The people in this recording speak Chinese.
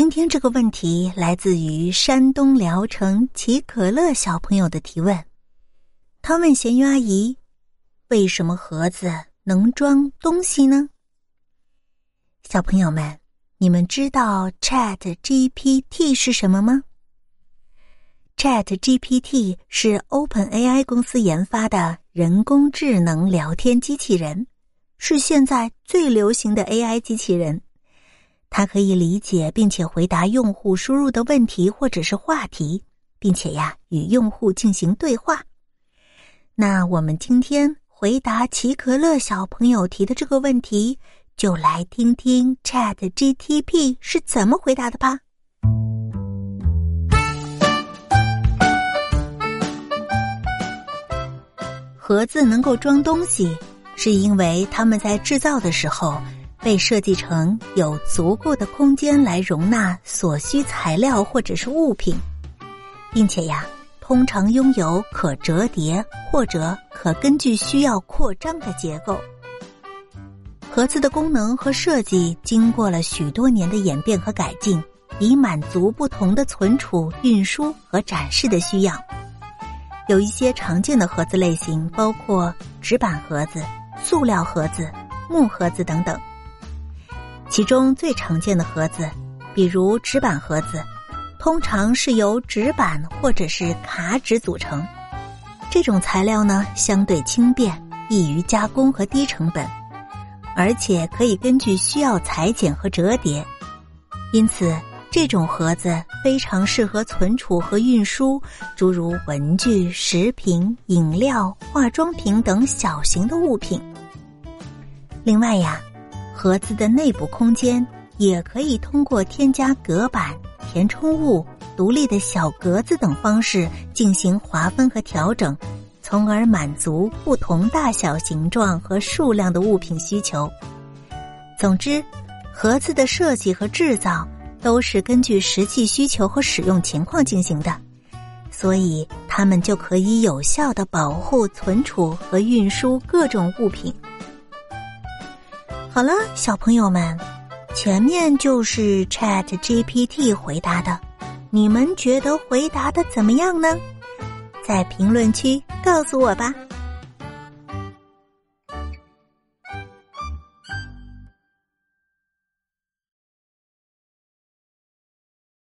今天这个问题来自于山东聊城齐可乐小朋友的提问。他问咸鱼阿姨：“为什么盒子能装东西呢？”小朋友们，你们知道 Chat GPT 是什么吗？Chat GPT 是 Open AI 公司研发的人工智能聊天机器人，是现在最流行的 AI 机器人。它可以理解并且回答用户输入的问题或者是话题，并且呀与用户进行对话。那我们今天回答齐可乐小朋友提的这个问题，就来听听 Chat GTP 是怎么回答的吧。盒子能够装东西，是因为他们在制造的时候。被设计成有足够的空间来容纳所需材料或者是物品，并且呀，通常拥有可折叠或者可根据需要扩张的结构。盒子的功能和设计经过了许多年的演变和改进，以满足不同的存储、运输和展示的需要。有一些常见的盒子类型包括纸板盒子、塑料盒子、木盒子等等。其中最常见的盒子，比如纸板盒子，通常是由纸板或者是卡纸组成。这种材料呢，相对轻便，易于加工和低成本，而且可以根据需要裁剪和折叠。因此，这种盒子非常适合存储和运输诸如文具、食品、饮料、化妆品等小型的物品。另外呀。盒子的内部空间也可以通过添加隔板、填充物、独立的小格子等方式进行划分和调整，从而满足不同大小、形状和数量的物品需求。总之，盒子的设计和制造都是根据实际需求和使用情况进行的，所以它们就可以有效的保护、存储和运输各种物品。好了，小朋友们，前面就是 Chat GPT 回答的，你们觉得回答的怎么样呢？在评论区告诉我吧。